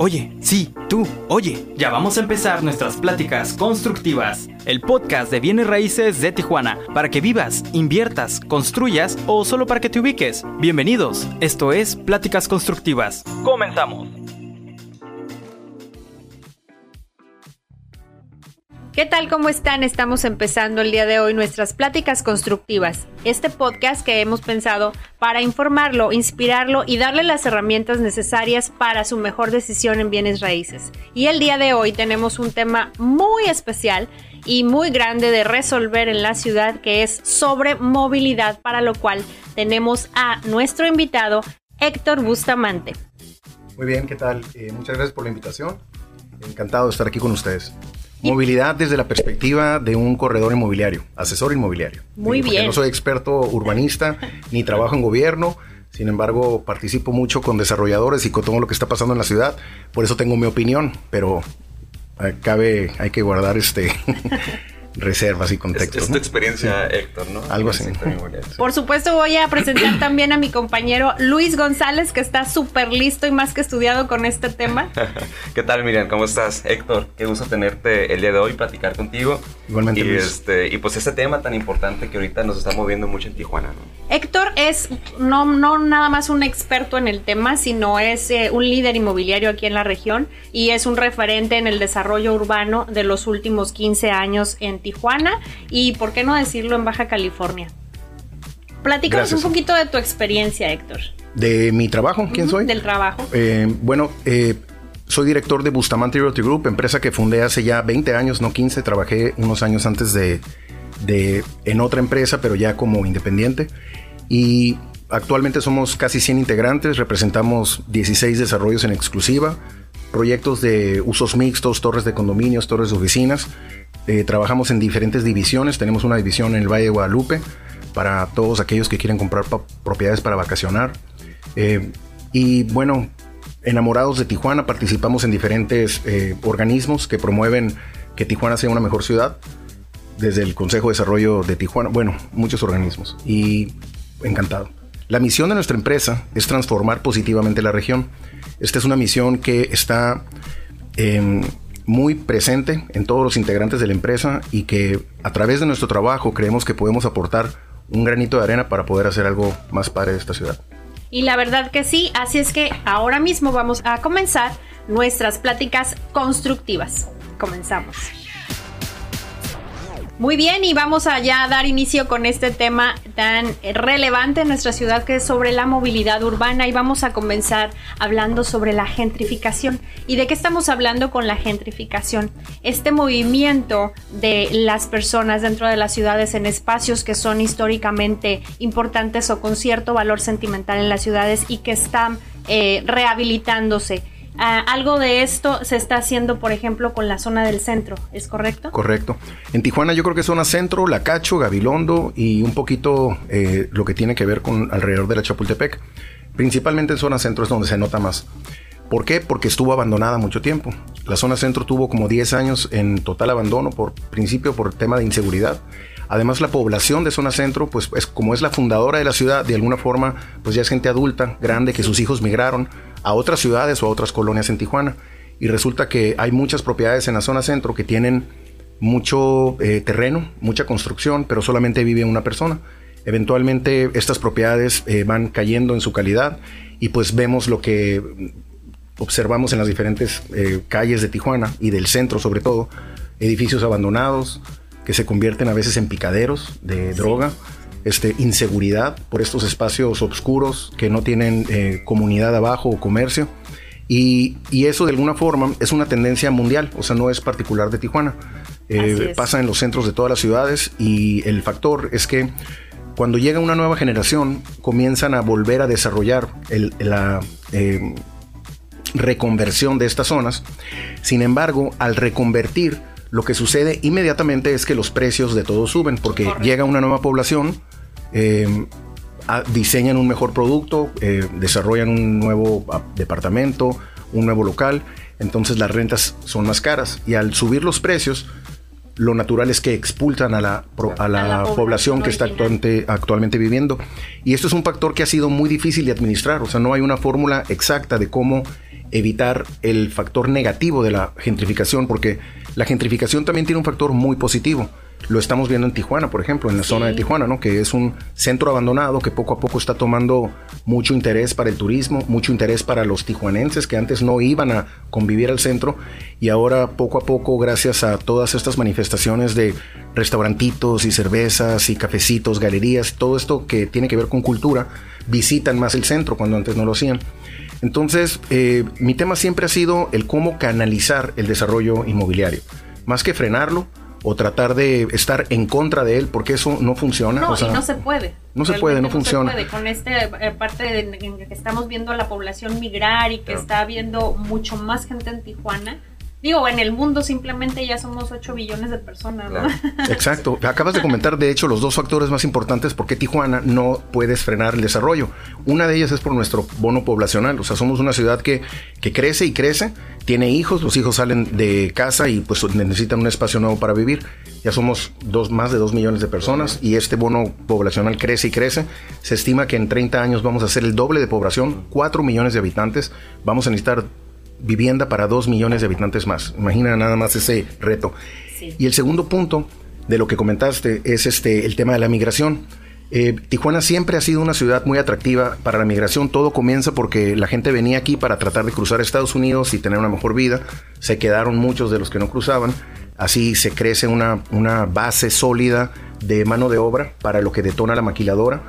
Oye, sí, tú, oye, ya vamos a empezar nuestras pláticas constructivas, el podcast de bienes raíces de Tijuana, para que vivas, inviertas, construyas o solo para que te ubiques. Bienvenidos, esto es Pláticas Constructivas. Comenzamos. ¿Qué tal? ¿Cómo están? Estamos empezando el día de hoy nuestras pláticas constructivas. Este podcast que hemos pensado para informarlo, inspirarlo y darle las herramientas necesarias para su mejor decisión en bienes raíces. Y el día de hoy tenemos un tema muy especial y muy grande de resolver en la ciudad que es sobre movilidad, para lo cual tenemos a nuestro invitado Héctor Bustamante. Muy bien, ¿qué tal? Eh, muchas gracias por la invitación. Encantado de estar aquí con ustedes. Movilidad desde la perspectiva de un corredor inmobiliario, asesor inmobiliario. Muy bien. No soy experto urbanista ni trabajo en gobierno. Sin embargo, participo mucho con desarrolladores y con todo lo que está pasando en la ciudad. Por eso tengo mi opinión, pero eh, cabe, hay que guardar este reservas y contextos. Es, tu experiencia, Héctor, ¿no? Algo así. Por supuesto, voy a presentar también a mi compañero Luis González, que está súper listo y más que estudiado con este tema. ¿Qué tal, Miriam? ¿Cómo estás? Héctor, qué gusto tenerte el día de hoy, platicar contigo. Igualmente, y, Luis. Este, y pues este tema tan importante que ahorita nos está moviendo mucho en Tijuana, ¿no? Héctor es no, no nada más un experto en el tema, sino es eh, un líder inmobiliario aquí en la región y es un referente en el desarrollo urbano de los últimos 15 años en Tijuana y, por qué no decirlo, en Baja California. Platícanos Gracias. un poquito de tu experiencia, Héctor. De mi trabajo, ¿quién Ujú, soy? Del trabajo. Eh, bueno, eh, soy director de Bustamante Realty Group, empresa que fundé hace ya 20 años, no 15. Trabajé unos años antes de, de- en otra empresa, pero ya como independiente. Y actualmente somos casi 100 integrantes, representamos 16 desarrollos en exclusiva, proyectos de usos mixtos, torres de condominios, torres de oficinas. Eh, trabajamos en diferentes divisiones. Tenemos una división en el Valle de Guadalupe para todos aquellos que quieren comprar propiedades para vacacionar. Eh, y bueno, enamorados de Tijuana, participamos en diferentes eh, organismos que promueven que Tijuana sea una mejor ciudad. Desde el Consejo de Desarrollo de Tijuana, bueno, muchos organismos. Y encantado. La misión de nuestra empresa es transformar positivamente la región. Esta es una misión que está em, muy presente en todos los integrantes de la empresa y que a través de nuestro trabajo creemos que podemos aportar un granito de arena para poder hacer algo más padre de esta ciudad. Y la verdad que sí, así es que ahora mismo vamos a comenzar nuestras pláticas constructivas. Comenzamos. Muy bien, y vamos allá a dar inicio con este tema tan relevante en nuestra ciudad que es sobre la movilidad urbana y vamos a comenzar hablando sobre la gentrificación. ¿Y de qué estamos hablando con la gentrificación? Este movimiento de las personas dentro de las ciudades en espacios que son históricamente importantes o con cierto valor sentimental en las ciudades y que están eh, rehabilitándose. Ah, algo de esto se está haciendo, por ejemplo, con la zona del centro, ¿es correcto? Correcto. En Tijuana yo creo que zona centro, Lacacho, Gabilondo y un poquito eh, lo que tiene que ver con alrededor de la Chapultepec. Principalmente en zona centro es donde se nota más. ¿Por qué? Porque estuvo abandonada mucho tiempo. La zona centro tuvo como 10 años en total abandono, por principio por tema de inseguridad. Además, la población de zona centro, pues es, como es la fundadora de la ciudad, de alguna forma, pues ya es gente adulta, grande, que sus hijos migraron a otras ciudades o a otras colonias en Tijuana. Y resulta que hay muchas propiedades en la zona centro que tienen mucho eh, terreno, mucha construcción, pero solamente vive una persona. Eventualmente estas propiedades eh, van cayendo en su calidad y pues vemos lo que observamos en las diferentes eh, calles de Tijuana y del centro sobre todo, edificios abandonados que se convierten a veces en picaderos de droga, este, inseguridad por estos espacios oscuros que no tienen eh, comunidad abajo o comercio. Y, y eso de alguna forma es una tendencia mundial, o sea, no es particular de Tijuana. Eh, pasa en los centros de todas las ciudades y el factor es que cuando llega una nueva generación comienzan a volver a desarrollar el- la eh, reconversión de estas zonas. Sin embargo, al reconvertir, lo que sucede inmediatamente es que los precios de todo suben porque Correcto. llega una nueva población, eh, a- diseñan un mejor producto, eh, desarrollan un nuevo ah, departamento, un nuevo local, entonces las rentas son más caras y al subir los precios, lo natural es que expulsan a la, pro- a la, A la población población que está actualmente, actualmente viviendo. Y esto es un factor que ha sido muy difícil de administrar, o sea, no hay una fórmula exacta de cómo evitar el factor negativo de la gentrificación, porque la gentrificación también tiene un factor muy positivo. Lo estamos viendo en Tijuana, por ejemplo, en la zona de Tijuana, ¿no? Que es un centro abandonado que poco a poco está tomando mucho interés para el turismo, mucho interés para los tijuanenses que antes no iban a convivir al centro y ahora poco a poco, gracias a todas estas manifestaciones de restaurantitos y cervezas y cafecitos, galerías, todo esto que tiene que ver con cultura, visitan más el centro cuando antes no lo hacían. Entonces, eh, mi tema siempre ha sido el cómo canalizar el desarrollo inmobiliario. Más que frenarlo, o tratar de estar en contra de él porque eso no funciona. No, y no se puede. No se puede, no, funciona. Se puede. Con esta eh, parte de, en que estamos viendo a la población migrar y que está viendo mucho más gente en Tijuana, Digo, en el mundo simplemente ya somos 8 billones de personas, ¿no? Exacto. Acabas de comentar, de hecho, los dos factores más importantes por qué Tijuana no puedes frenar el desarrollo. Una de ellas es por nuestro bono poblacional. O sea, somos una ciudad que, que crece y crece, tiene hijos, los hijos salen de casa y pues necesitan un espacio nuevo para vivir. Ya somos dos, más de 2 millones de personas y este bono poblacional crece y crece. Se estima que en 30 años vamos a ser el doble de población, 4 millones de habitantes. Vamos a necesitar vivienda para dos millones de habitantes más. Imagina nada más ese reto. Y el segundo punto de lo que comentaste es este, el tema de la migración. Eh, Tijuana siempre ha sido una ciudad muy atractiva para la migración. Todo comienza porque la gente venía aquí para tratar de cruzar Estados Unidos y tener una mejor vida. Se quedaron muchos de los que no cruzaban. Así se crece una, una base sólida de mano de obra para lo que detona la maquiladora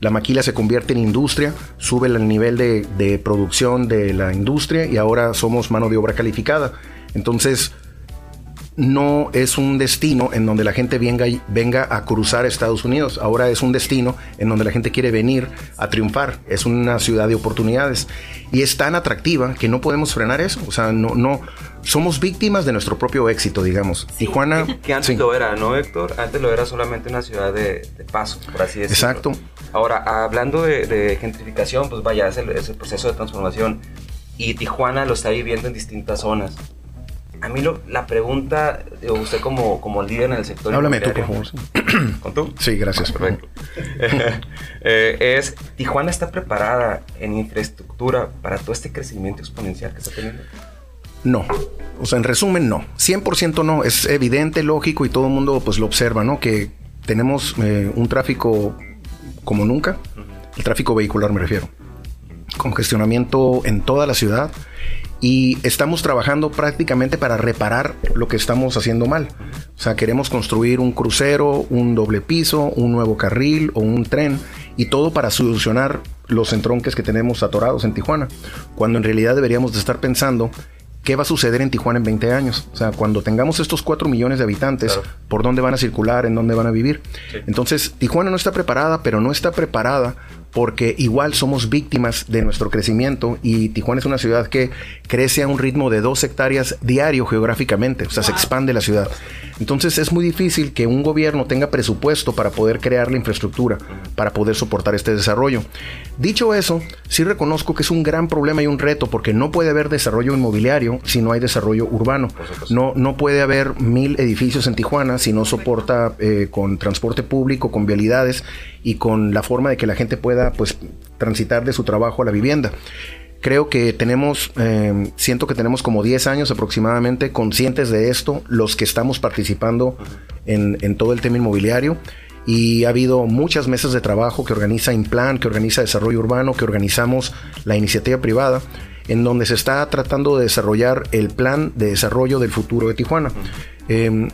la maquila se convierte en industria, sube el nivel de, producción de la industria y ahora somos mano de obra calificada. Entonces, no es un destino en donde la gente venga, venga a cruzar Estados Unidos. Ahora es un destino en donde la gente quiere venir a triunfar. Es una ciudad de oportunidades. Y es tan atractiva que no podemos frenar eso. O sea, no, no, somos víctimas de nuestro propio éxito, digamos. Tijuana. Que antes lo era, ¿no, Héctor? Antes lo era solamente una ciudad de, paso, por así decirlo. Exacto. Ahora, hablando de, gentrificación, pues vaya, es el, es el proceso de transformación. Y Tijuana lo está viviendo en distintas zonas. A mí lo, la pregunta, usted como, como líder en el sector... Háblame tú, por favor. ¿Con tú? Sí, gracias. Perfecto. Eh, es, ¿Tijuana está preparada en infraestructura para todo este crecimiento exponencial que está teniendo? No. O sea, en resumen, no. 100% no. Es evidente, lógico y todo el mundo pues lo observa, ¿no? Que tenemos eh, un tráfico como nunca. El tráfico vehicular me refiero. Congestionamiento en toda la ciudad y estamos trabajando prácticamente para reparar lo que estamos haciendo mal. O sea, queremos construir un crucero, un doble piso, un nuevo carril o un tren y todo para solucionar los entronques que tenemos atorados en Tijuana, cuando en realidad deberíamos de estar pensando ¿qué va a suceder en Tijuana en 20 años? O sea, cuando tengamos estos 4 millones de habitantes, ¿por dónde van a circular? ¿En dónde van a vivir? Entonces, Tijuana no está preparada, pero no está preparada porque igual somos víctimas de nuestro crecimiento y Tijuana es una ciudad que crece a un ritmo de dos hectáreas diario geográficamente, o sea, se expande la ciudad. Entonces es muy difícil que un gobierno tenga presupuesto para poder crear la infraestructura, para poder soportar este desarrollo. Dicho eso, sí reconozco que es un gran problema y un reto porque no puede haber desarrollo inmobiliario si no hay desarrollo urbano. No, no puede haber mil edificios en Tijuana si no soporta eh, con transporte público, con vialidades y con la forma de que la gente pueda pues transitar de su trabajo a la vivienda. Creo que tenemos, eh, siento que tenemos como 10 años aproximadamente conscientes de esto, los que estamos participando en, en todo el tema inmobiliario y ha habido muchas mesas de trabajo que organiza Implan, que organiza Desarrollo Urbano, que organizamos la iniciativa privada, en donde se está tratando de desarrollar el plan de desarrollo del futuro de Tijuana. Em,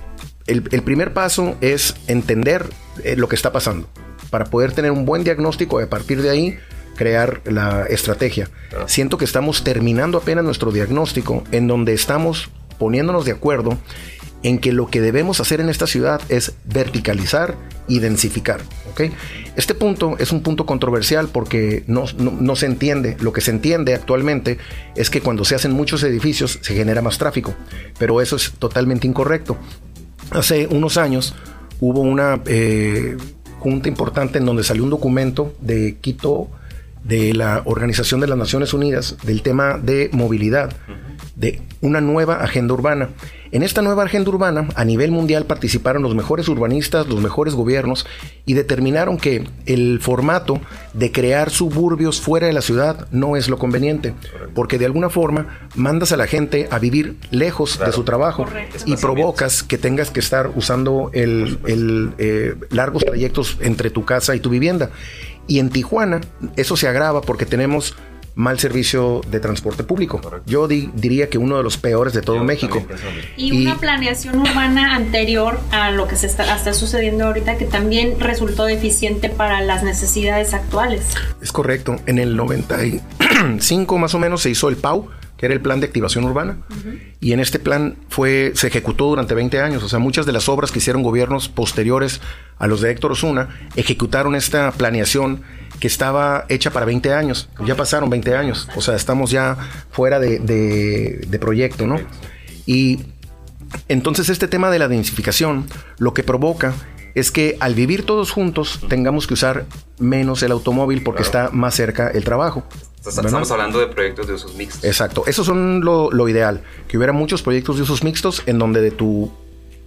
el, el, primer paso es entender eh, lo que está pasando para poder tener un buen diagnóstico y a partir de ahí crear la estrategia. Siento que estamos terminando apenas nuestro diagnóstico en donde estamos poniéndonos de acuerdo en que lo que debemos hacer en esta ciudad es verticalizar y densificar. ¿okay? Este punto es un punto controversial porque no, no, se entiende. Lo que se entiende actualmente es que cuando se hacen muchos edificios se genera más tráfico, pero eso es totalmente incorrecto. Hace unos años hubo una eh, junta importante en donde salió un documento de Quito de la Organización de las Naciones Unidas del tema de movilidad, de una nueva agenda urbana. En esta nueva agenda urbana, a nivel mundial participaron los mejores urbanistas, los mejores gobiernos y determinaron que el formato de crear suburbios fuera de la ciudad no es lo conveniente, porque de alguna forma mandas a la gente a vivir lejos de su trabajo y provocas que tengas que estar usando el, eh, largos trayectos entre tu casa y tu vivienda. Y en Tijuana eso se agrava porque tenemos mal servicio de transporte público. Yo diría que uno de los peores de todo México. Y, una planeación urbana anterior a lo que se está, está, sucediendo ahorita que también resultó deficiente para las necesidades actuales. Es correcto. En el 95 más o menos se hizo el PAU, que era el plan de activación urbana, y en este plan fue se ejecutó durante 20 años, o sea, muchas de las obras que hicieron gobiernos posteriores a los de Héctor Osuna ejecutaron esta planeación que estaba hecha para 20 años. Ya pasaron 20 años. O sea, estamos ya fuera de, de, proyecto, ¿no? Y entonces este tema de la densificación lo que provoca es que al vivir todos juntos tengamos que usar menos el automóvil porque está más cerca el trabajo. Estamos hablando de proyectos de usos mixtos. Exacto, eso son lo, lo, ideal, que hubiera muchos proyectos de usos mixtos en donde de tu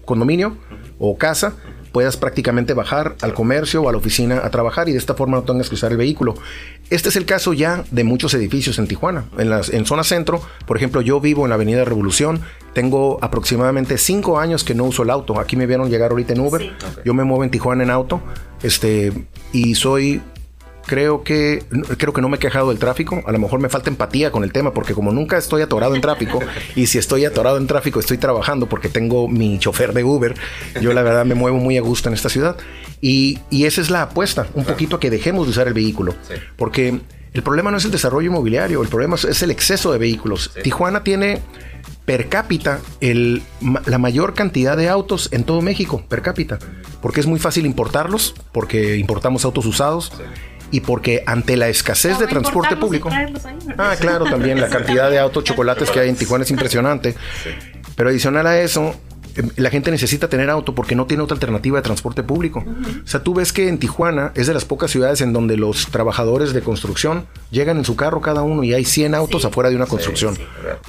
condominio o casa puedas prácticamente bajar al comercio o a la oficina a trabajar y de esta forma no tengas que usar el vehículo. Este es el caso ya de muchos edificios en Tijuana. En, las, en zona centro, por ejemplo, yo vivo en la Avenida Revolución, tengo aproximadamente cinco años que no uso el auto. Aquí me vieron llegar ahorita en Uber. Yo me muevo en Tijuana en auto. Este, y soy creo que creo que no me he quejado del tráfico. A lo mejor me falta empatía con el tema porque como nunca estoy atorado en tráfico y si estoy atorado en tráfico estoy trabajando porque tengo mi chofer de Uber. Yo la verdad me muevo muy a gusto en esta ciudad y, esa es la apuesta, un poquito a que dejemos de usar el vehículo, porque el problema no es el desarrollo inmobiliario, el problema es el exceso de vehículos. Tijuana tiene per cápita el, la mayor cantidad de autos en todo México, per cápita, porque es muy fácil importarlos, porque importamos autos usados y porque ante la escasez de transporte público. Ah, claro, también la cantidad de autos chocolates que hay en Tijuana es impresionante. Pero adicional a eso, la gente necesita tener auto porque no tiene otra alternativa de transporte público. O sea, tú ves que en Tijuana es de las pocas ciudades en donde los trabajadores de construcción llegan en su carro cada uno y hay 100 autos afuera de una construcción.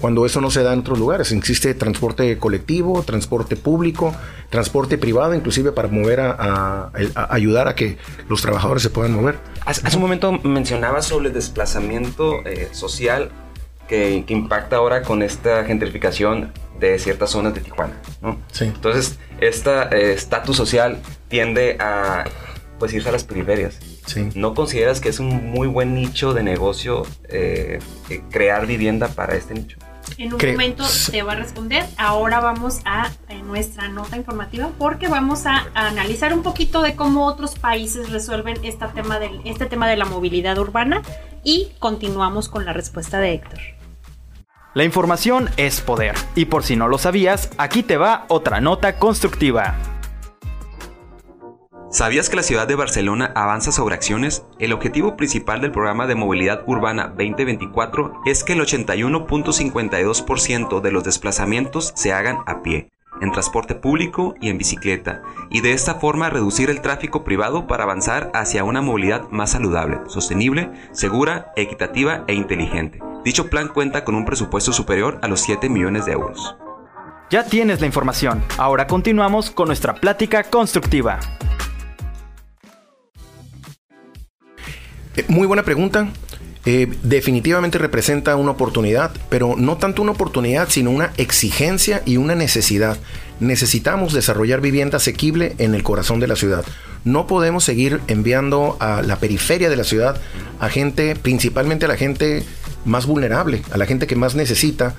cuando eso no se da en otros lugares. Existe transporte colectivo, transporte público, transporte privado, inclusive para mover a, ayudar a que los trabajadores se puedan mover. Hace, un momento mencionabas sobre el desplazamiento eh, social que, impacta ahora con esta gentrificación de ciertas zonas de Tijuana, ¿no? Sí. Entonces, este estatus social tiende a pues irse a las periferias. Sí. ¿No consideras que es un muy buen nicho de negocio eh, crear vivienda para este nicho? En un momento te va a responder. Ahora vamos a, nuestra nota informativa porque vamos a, analizar un poquito de cómo otros países resuelven este tema, del, este tema de la movilidad urbana y continuamos con la respuesta de Héctor. La información es poder. Y por si no lo sabías, aquí te va otra nota constructiva. ¿Sabías que la ciudad de Barcelona avanza sobre acciones? El objetivo principal del programa de movilidad urbana 2024 es que el 81.52% de los desplazamientos se hagan a pie en transporte público y en bicicleta, y de esta forma reducir el tráfico privado para avanzar hacia una movilidad más saludable, sostenible, segura, equitativa e inteligente. Dicho plan cuenta con un presupuesto superior a los 7 millones de euros. Ya tienes la información, ahora continuamos con nuestra plática constructiva. Eh, muy buena pregunta. Eh, definitivamente representa una oportunidad, pero no tanto una oportunidad, sino una exigencia y una necesidad. Necesitamos desarrollar vivienda asequible en el corazón de la ciudad. No podemos seguir enviando a la periferia de la ciudad a gente, principalmente a la gente más vulnerable, a la gente que más necesita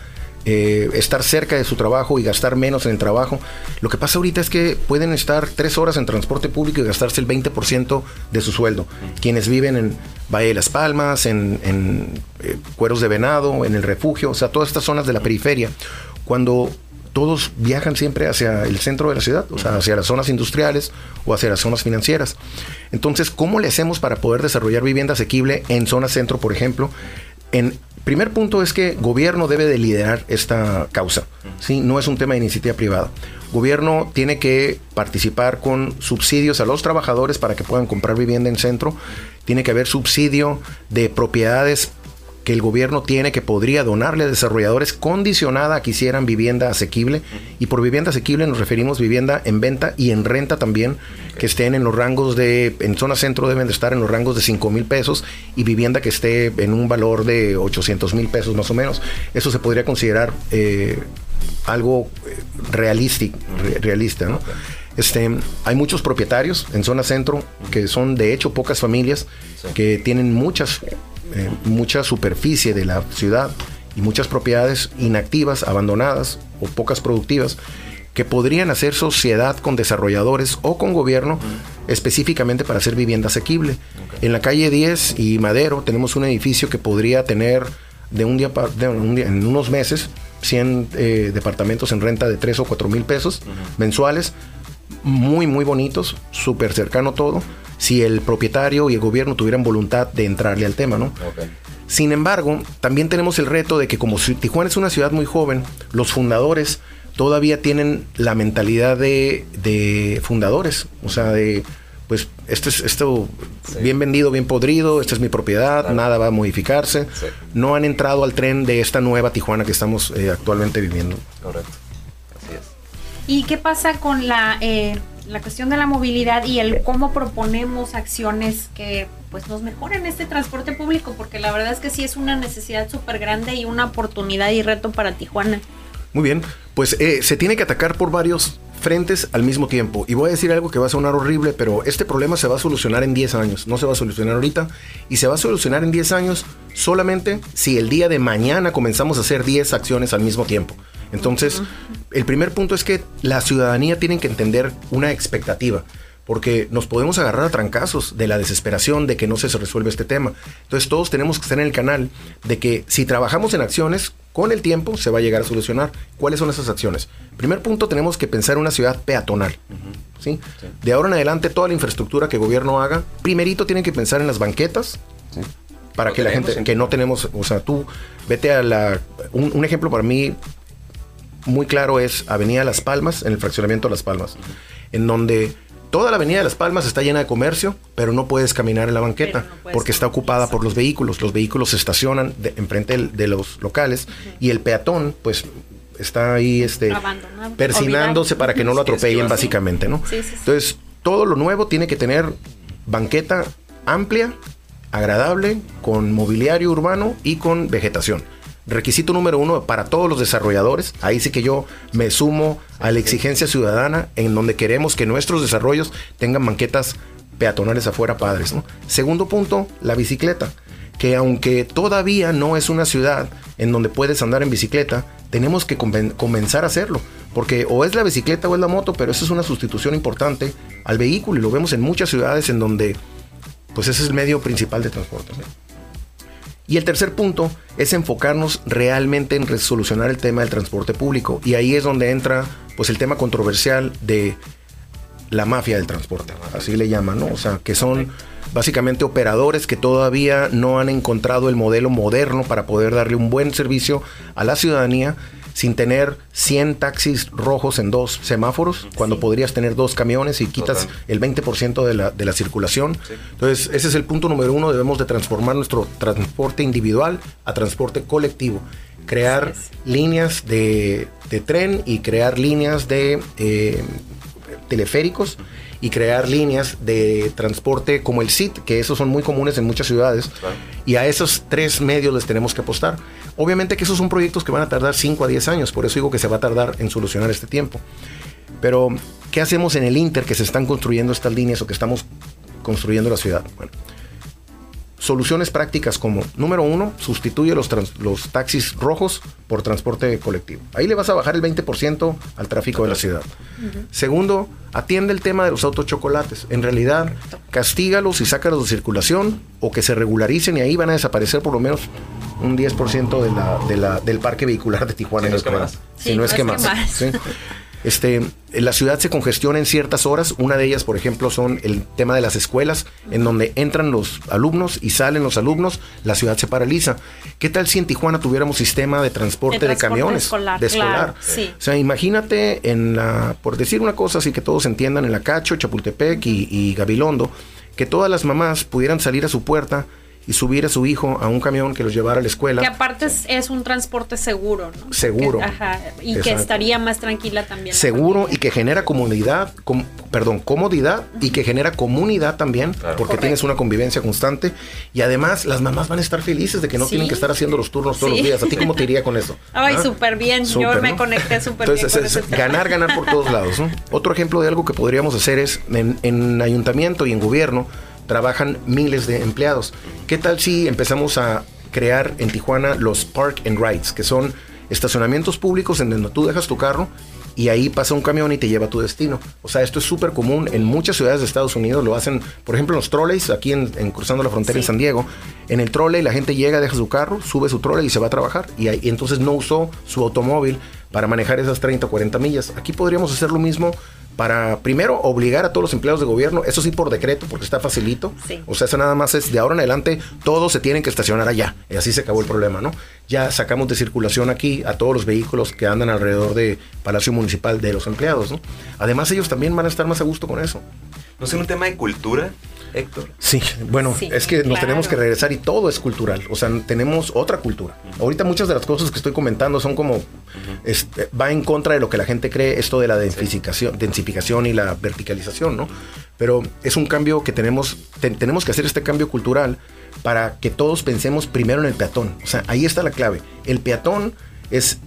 eh, estar cerca de su trabajo y gastar menos en el trabajo. Lo que pasa ahorita es que pueden estar tres horas en transporte público y gastarse el 20% de su sueldo. Quienes viven en Valle de las Palmas, en, eh, Cueros de Venado, en el refugio, o sea, todas estas zonas de la periferia. Cuando todos viajan siempre hacia el centro de la ciudad, o sea, hacia las zonas industriales o hacia las zonas financieras. Entonces, ¿cómo le hacemos para poder desarrollar vivienda asequible en zona centro, por ejemplo? En, primer punto es que gobierno debe de liderar esta causa. ¿sí? No es un tema de iniciativa privada. Gobierno tiene que participar con subsidios a los trabajadores para que puedan comprar vivienda en centro. Tiene que haber subsidio de propiedades que el gobierno tiene que podría donarle a desarrolladores condicionada a que hicieran vivienda asequible. Y por vivienda asequible nos referimos vivienda en venta y en renta también, que estén en los rangos de, en zona centro deben de estar en los rangos de 5 mil pesos y vivienda que esté en un valor de 800 mil pesos más o menos. Eso se podría considerar eh, algo eh, realístico, realista, ¿no? Este, hay muchos propietarios en zona centro que son de hecho pocas familias que tienen muchas eh, mucha superficie de la ciudad y muchas propiedades inactivas, abandonadas o pocas productivas que podrían hacer sociedad con desarrolladores o con gobierno específicamente para hacer vivienda asequible. En la calle 10 y Madero tenemos un edificio que podría tener de un día, de un día en unos meses 100 eh, departamentos en renta de 3 o 4 mil pesos mensuales, muy, muy bonitos, súper cercano todo si el propietario y el gobierno tuvieran voluntad de entrarle al tema, ¿no? Sin embargo, también tenemos el reto de que como Tijuana es una ciudad muy joven, los fundadores todavía tienen la mentalidad de, fundadores, o sea, de pues esto es esto bien vendido, bien podrido, esta es mi propiedad, nada va a modificarse. No han entrado al tren de esta nueva Tijuana que estamos eh, actualmente viviendo. Correcto. Así es. ¿Y qué pasa con la eh, la cuestión de la movilidad y el cómo proponemos acciones que pues nos mejoren este transporte público, porque la verdad es que sí es una necesidad súper grande y una oportunidad y reto para Tijuana. Muy bien, pues eh, se tiene que atacar por varios frentes al mismo tiempo. Y voy a decir algo que va a sonar horrible, pero este problema se va a solucionar en 10 años, no se va a solucionar ahorita, y se va a solucionar en 10 años solamente si el día de mañana comenzamos a hacer 10 acciones al mismo tiempo. Entonces, el primer punto es que la ciudadanía tiene que entender una expectativa porque nos podemos agarrar a trancazos de la desesperación de que no se resuelve este tema. Entonces todos tenemos que estar en el canal de que si trabajamos en acciones, con el tiempo se va a llegar a solucionar. ¿Cuáles son esas acciones? Primer punto, tenemos que pensar en una ciudad peatonal. ¿sí? De ahora en adelante, toda la infraestructura que el gobierno haga, primerito tienen que pensar en las banquetas. Para que la gente, que no tenemos, o sea, tú vete a la... Un, ejemplo para mí muy claro es Avenida Las Palmas, en el fraccionamiento de Las Palmas, en donde Toda la avenida de Las Palmas está llena de comercio, pero no puedes caminar en la banqueta porque está ocupada por los vehículos. Los vehículos se estacionan enfrente de, los locales y el peatón, pues está ahí este persinándose para que no lo atropellen básicamente, ¿no? Entonces, todo lo nuevo tiene que tener banqueta amplia, agradable, con mobiliario urbano y con vegetación requisito número uno para todos los desarrolladores. Ahí sí que yo me sumo a la exigencia ciudadana en donde queremos que nuestros desarrollos tengan banquetas peatonales afuera padres. Segundo punto, la bicicleta. Que aunque todavía no es una ciudad en donde puedes andar en bicicleta, tenemos que comenzar a hacerlo. Porque o es la bicicleta o es la moto, pero eso es una sustitución importante al vehículo y lo vemos en muchas ciudades en donde pues ese es el medio principal de transporte. Y el tercer punto es enfocarnos realmente en resolucionar el tema del transporte público. Y ahí es donde entra pues el tema controversial de la mafia del transporte, así le llaman, ¿no? O sea, que son básicamente operadores que todavía no han encontrado el modelo moderno para poder darle un buen servicio a la ciudadanía sin tener 100 taxis rojos en dos semáforos, cuando podrías tener dos camiones y quitas el 20% de la, de la circulación. Entonces, ese es el punto número uno, debemos de transformar nuestro transporte individual a transporte colectivo. Crear líneas de, tren y crear líneas de eh, teleféricos y crear líneas de transporte como el CIT, que esos son muy comunes en muchas ciudades. Y a esos tres medios les tenemos que apostar. Obviamente que esos son proyectos que van a tardar 5 a 10 años, por eso digo que se va a tardar en solucionar este tiempo. Pero, ¿qué hacemos en el Inter que se están construyendo estas líneas o que estamos construyendo la ciudad? Bueno, soluciones prácticas como, número uno, sustituye los, los taxis rojos por transporte colectivo. Ahí le vas a bajar el 20% al tráfico de la ciudad. Segundo, atiende el tema de los autos chocolates. En realidad, castígalos y sácalos de circulación o que se regularicen y ahí van a desaparecer por lo menos un 10% de la, de la, del parque vehicular de Tijuana. Si no es que más. Este, la ciudad se congestiona en ciertas horas. Una de ellas, por ejemplo, son el tema de las escuelas, en donde entran los alumnos y salen los alumnos, la ciudad se paraliza. ¿Qué tal si en Tijuana tuviéramos sistema de transporte de, camiones? Escolar, de escolar. O sea, imagínate en la, por decir una cosa así que todos entiendan, en la Cacho, Chapultepec y, y Gabilondo, que todas las mamás pudieran salir a su puerta y subir a su hijo a un camión que los llevara a la escuela. Que aparte es, es un transporte seguro, ¿no? Seguro. Que- ajá, y que estaría más tranquila también. Seguro y que genera comodidad, com- perdón, comodidad y que genera comunidad también, Claro. porque Correcto. tienes una convivencia constante y además las mamás van a estar felices de que no Sí. tienen que estar haciendo los turnos todos Sí. los días. ¿A ti cómo te iría con eso? Ay, ¿Ah? súper bien. Yo me ¿no? conecté súper bien Entonces, es ganar, ganar por todos lados. ¿no? Otro ejemplo de algo que podríamos hacer es en, en ayuntamiento y en gobierno trabajan miles de empleados. ¿Qué tal si empezamos a crear en Tijuana los Park and Rides, que son estacionamientos públicos en donde tú dejas tu carro y ahí pasa un camión y te lleva a tu destino. O sea, esto es súper común en muchas ciudades de Estados Unidos. Lo hacen, por ejemplo, en los trolleys, aquí en, en cruzando la frontera en. San Diego. En el trolley la gente llega, deja su carro, sube su trolley y se va a trabajar. Y, ahí- y entonces no usó su automóvil para manejar esas 30 o 40 millas. Aquí podríamos hacer lo mismo para, primero, obligar a todos los empleados de gobierno, eso sí por decreto, porque está facilito. Sí. O sea, eso nada más es de ahora en adelante, todos se tienen que estacionar allá. Y así se acabó el problema, ¿no? Ya sacamos de circulación aquí a todos los vehículos que andan alrededor de Palacio Municipal de los empleados, ¿no? Además, ellos también van a estar más a gusto con eso. ¿No es un tema de cultura, Héctor? Sí, bueno, Sí, es que nos claro. tenemos que regresar y todo es cultural. O sea, tenemos otra cultura. Ahorita muchas de las cosas que estoy comentando son como, este, va en contra de lo que la gente cree, esto de la densificación, densificación y la verticalización, ¿no? Pero es un cambio que tenemos, te- tenemos que hacer este cambio cultural para que todos pensemos primero en el peatón. O sea, ahí está la clave. El peatón es,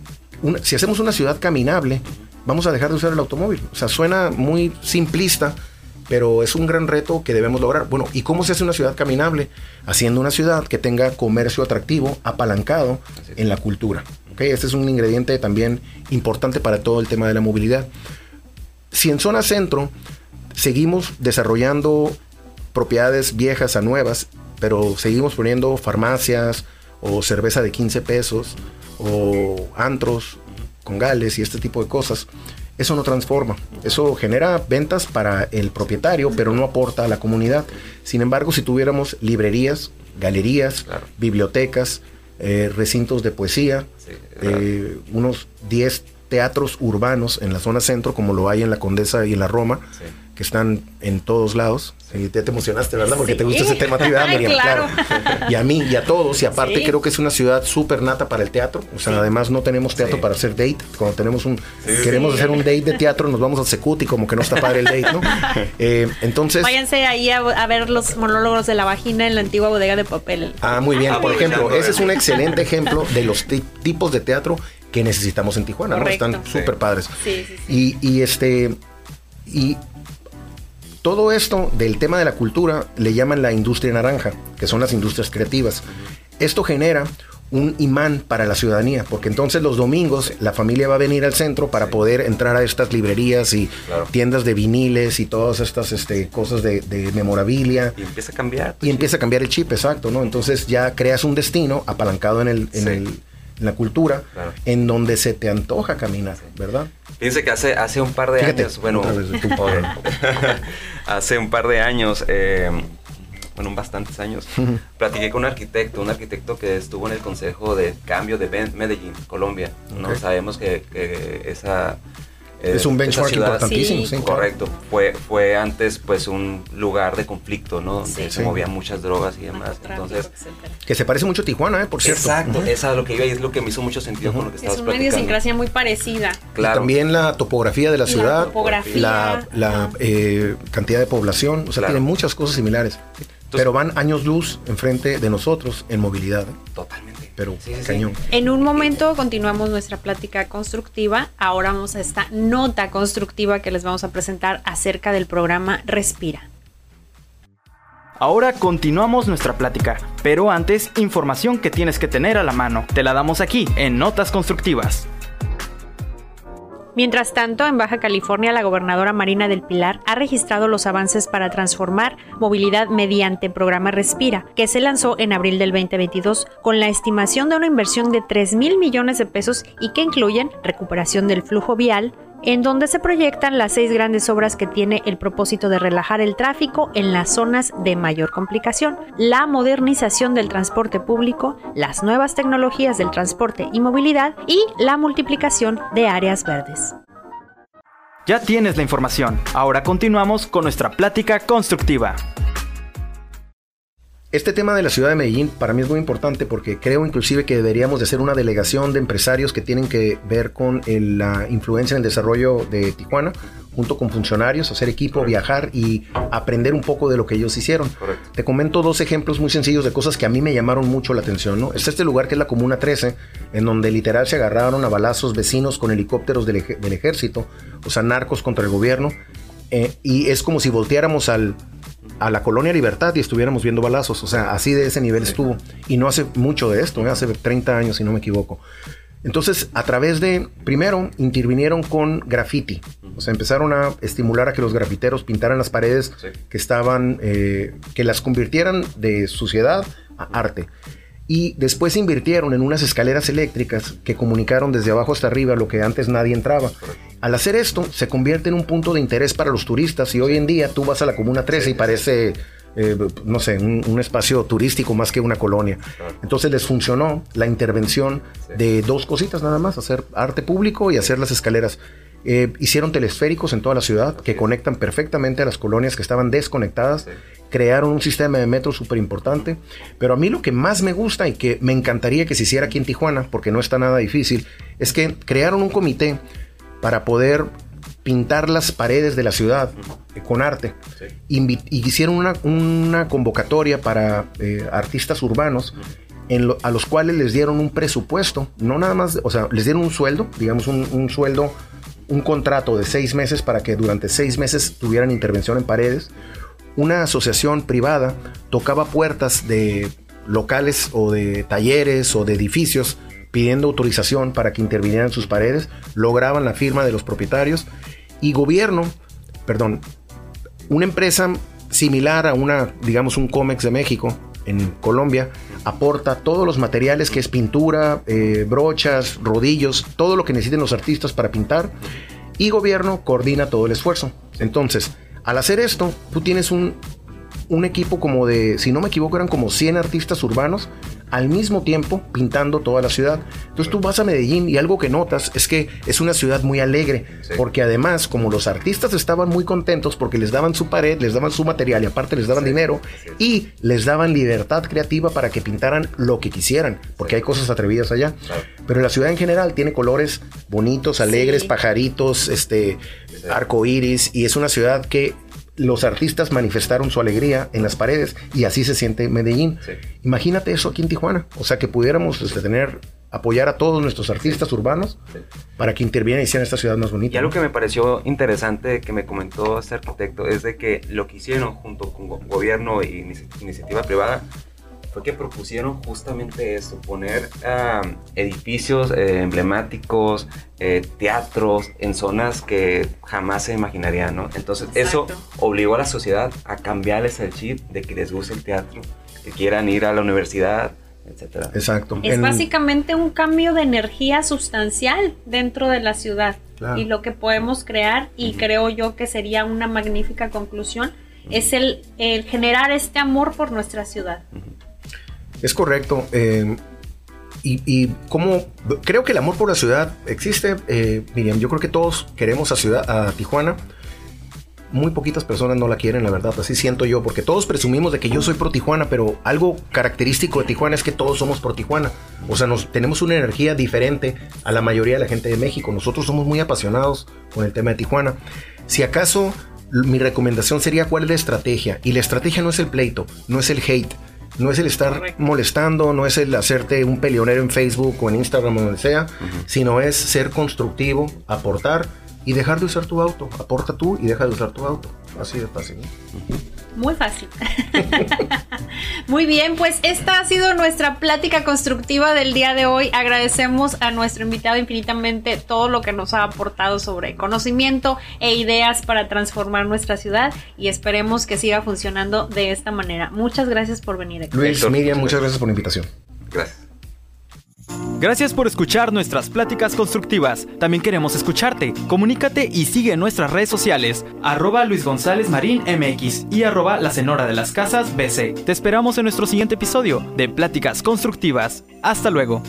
una- si hacemos una ciudad caminable, vamos a dejar de usar el automóvil. O sea, suena muy simplista, pero es un gran reto que debemos lograr. Bueno, ¿y cómo se hace una ciudad caminable? Haciendo una ciudad que tenga comercio atractivo, apalancado en la cultura. ¿ok? Este es un ingrediente también importante para todo el tema de la movilidad. Si en zona centro seguimos desarrollando propiedades viejas a nuevas, pero seguimos poniendo farmacias o cerveza de 15 pesos o antros con gales y este tipo de cosas, eso no transforma. Eso genera ventas para el propietario, pero no aporta a la comunidad. Sin embargo, si tuviéramos librerías, galerías, Claro. bibliotecas, eh, recintos de poesía, Sí, eh, unos 10 teatros urbanos en la zona centro, como lo hay en la Condesa y en la Roma, Sí. Que están en todos lados. Y te, te emocionaste, ¿verdad? Porque Sí. te gusta ese tema, a ti, ¿verdad, Ay, Miriam? claro. Y a mí y a todos. Y aparte Sí. creo que es una ciudad súper nata para el teatro. O sea, además no tenemos teatro para hacer date. Cuando tenemos un queremos hacer un date de teatro, nos vamos al Secut y como que no está padre el date, ¿no? Eh, entonces... Váyanse ahí a, a ver los monólogos de la vagina en la antigua bodega de papel. Ah, muy bien. Ah, Por ejemplo, ese es un excelente ejemplo de los ti- tipos de teatro que necesitamos en Tijuana, ¿no? Están súper padres. Sí, sí, sí. Y, y este. Y todo esto del tema de la cultura le llaman la industria naranja, que son las industrias creativas. Esto genera un imán para la ciudadanía, porque entonces los domingos la familia va a venir al centro para poder entrar a estas librerías y Claro. tiendas de viniles y todas estas este, cosas de, de memorabilia. Y empieza a cambiar. Y empieza a cambiar el chip, exacto, ¿no? Entonces ya creas un destino apalancado en, el, en, Sí. el- en la cultura, Claro. en donde se te antoja caminar, ¿verdad? Fíjense que hace, hace un par de Fíjate, años, bueno, hace un par de años, eh, bueno, bastantes años, platiqué con un arquitecto, un arquitecto que estuvo en el Consejo de Cambio de Medellín, Colombia. ¿no? Sabemos que, que esa... eh, es un esa benchmark ciudad- importantísimo, Sí, sí, claro. Correcto, fue, fue antes pues un lugar de conflicto, ¿no? Donde Sí. se Sí. movían muchas drogas y demás. Entonces. Que se parece mucho a Tijuana, ¿eh? Por cierto. exacto, Ujú. esa es lo que iba y es lo que me hizo mucho sentido con lo que Es estabas una platicando. idiosincrasia muy parecida. Claro. Y también la topografía de la La ciudad, topografía. la, la, Ajá. eh, cantidad de población, o sea, Claro. tienen muchas cosas similares. pero van años luz enfrente de nosotros en movilidad. ¿eh? Totalmente. Pero Sí, sí, sí. cañón. En un momento continuamos nuestra plática constructiva. Ahora vamos a esta nota constructiva que les vamos a presentar acerca del programa Respira. Ahora continuamos nuestra plática, pero antes, información que tienes que tener a la mano. Te la damos aquí, en Notas Constructivas. Mientras tanto, en Baja California, la gobernadora Marina del Pilar ha registrado los avances para transformar movilidad mediante el programa Respira, que se lanzó en abril del 2022 con la estimación de una inversión de 3 mil millones de pesos y que incluyen recuperación del flujo vial, en donde se proyectan las seis grandes obras que tiene el propósito de relajar el tráfico en las zonas de mayor complicación, la modernización del transporte público, las nuevas tecnologías del transporte y movilidad y la multiplicación de áreas verdes. Ya tienes la información. Ahora continuamos con nuestra plática constructiva. Este tema de la ciudad de Medellín para mí es muy importante porque creo inclusive que deberíamos de ser una delegación de empresarios que tienen que ver con la influencia en el desarrollo de Tijuana, junto con funcionarios, hacer equipo, viajar y aprender un poco de lo que ellos hicieron. Te comento dos ejemplos muy sencillos de cosas que a mí me llamaron mucho la atención. ¿no? Es este lugar que es la Comuna 13, en donde literal se agarraron a balazos vecinos con helicópteros del, ejército, o sea, narcos contra el gobierno. Eh, y es como si volteáramos al, a la colonia Libertad y estuviéramos viendo balazos. O sea, así de ese nivel estuvo. Y no hace mucho de esto, ¿eh? hace 30 años, si no me equivoco. Entonces, a través de, primero, intervinieron con graffiti. O sea, empezaron a estimular a que los grafiteros pintaran las paredes que estaban, eh, que las convirtieran de suciedad a arte. Y después invirtieron en unas escaleras eléctricas que comunicaron desde abajo hasta arriba lo que antes nadie entraba. Al hacer esto, se convierte en un punto de interés para los turistas y hoy en día tú vas a la Comuna 13 y parece, eh, no sé, un, espacio turístico más que una colonia. Entonces les funcionó la intervención de dos cositas nada más, hacer arte público y hacer las escaleras. Eh, hicieron telesféricos en toda la ciudad que conectan perfectamente a las colonias que estaban desconectadas. Crearon un sistema de metro súper importante. Pero a mí lo que más me gusta y que me encantaría que se hiciera aquí en Tijuana, porque no está nada difícil, es que crearon un comité para poder pintar las paredes de la ciudad eh, con arte. y hicieron una, convocatoria para eh, artistas urbanos a los cuales les dieron un presupuesto, no nada más, o sea, les dieron un sueldo, digamos un, sueldo, un contrato de seis meses para que durante seis meses tuvieran intervención en paredes. Una asociación privada tocaba puertas de locales o de talleres o de edificios pidiendo autorización para que intervinieran sus paredes, lograban la firma de los propietarios y gobierno, perdón, una empresa similar a una, digamos, un Comex de México en Colombia, aporta todos los materiales que es pintura, eh, brochas, rodillos, todo lo que necesiten los artistas para pintar y gobierno coordina todo el esfuerzo. Entonces, al hacer esto, tú tienes un, un equipo como de, si no me equivoco, eran como 100 artistas urbanos al mismo tiempo pintando toda la ciudad. Entonces tú vas a Medellín y algo que notas es que es una ciudad muy alegre, porque además como los artistas estaban muy contentos porque les daban su pared, les daban su material y aparte les daban dinero y les daban libertad creativa para que pintaran lo que quisieran, porque hay cosas atrevidas allá. Pero la ciudad en general tiene colores bonitos, alegres, pajaritos, este arco iris y es una ciudad que los artistas manifestaron su alegría en las paredes y así se siente Medellín. Imagínate eso aquí en Tijuana, o sea que pudiéramos este, tener apoyar a todos nuestros artistas urbanos para que intervieran y hicieran esta ciudad más bonita. Y algo que me pareció interesante que me comentó este arquitecto es de que lo que hicieron junto con gobierno y iniciativa privada fue que propusieron justamente eso, poner edificios eh, emblemáticos, eh, teatros en zonas que jamás se imaginarían, ¿no? Entonces eso obligó a la sociedad a cambiarles el chip de que les guste el teatro, que quieran ir a la universidad, etcétera. Exacto. Es básicamente un cambio de energía sustancial dentro de la ciudad y lo que podemos crear y creo yo que sería una magnífica conclusión es el, generar este amor por nuestra ciudad. Es correcto. Eh, y, como creo que el amor por la ciudad existe, eh, Miriam, yo creo que todos queremos a, ciudad, a Tijuana. Muy poquitas personas no la quieren, la verdad, así siento yo, porque todos presumimos de que yo soy pro Tijuana, pero algo característico de Tijuana es que todos somos pro Tijuana. O sea, nos, tenemos una energía diferente a la mayoría de la gente de México. Nosotros somos muy apasionados con el tema de Tijuana. Si acaso mi recomendación sería cuál es la estrategia. Y la estrategia no es el pleito, no es el hate no es el estar molestando, no es el hacerte un peleonero en Facebook o en Instagram o donde sea, sino es ser constructivo, aportar y dejar de usar tu auto. Aporta tú y deja de usar tu auto. Así de fácil. Muy fácil. Muy bien, pues esta ha sido nuestra plática constructiva del día de hoy. Agradecemos a nuestro invitado infinitamente todo lo que nos ha aportado sobre conocimiento e ideas para transformar nuestra ciudad y esperemos que siga funcionando de esta manera. Muchas gracias por venir. Aquí. Luis, Miriam, muchas gracias por la invitación. Gracias. Gracias por escuchar nuestras pláticas constructivas. También queremos escucharte. Comunícate y sigue nuestras redes sociales, arroba Luis González Marín MX y arroba La Cenora de las Casas BC. Te esperamos en nuestro siguiente episodio de Pláticas Constructivas. Hasta luego.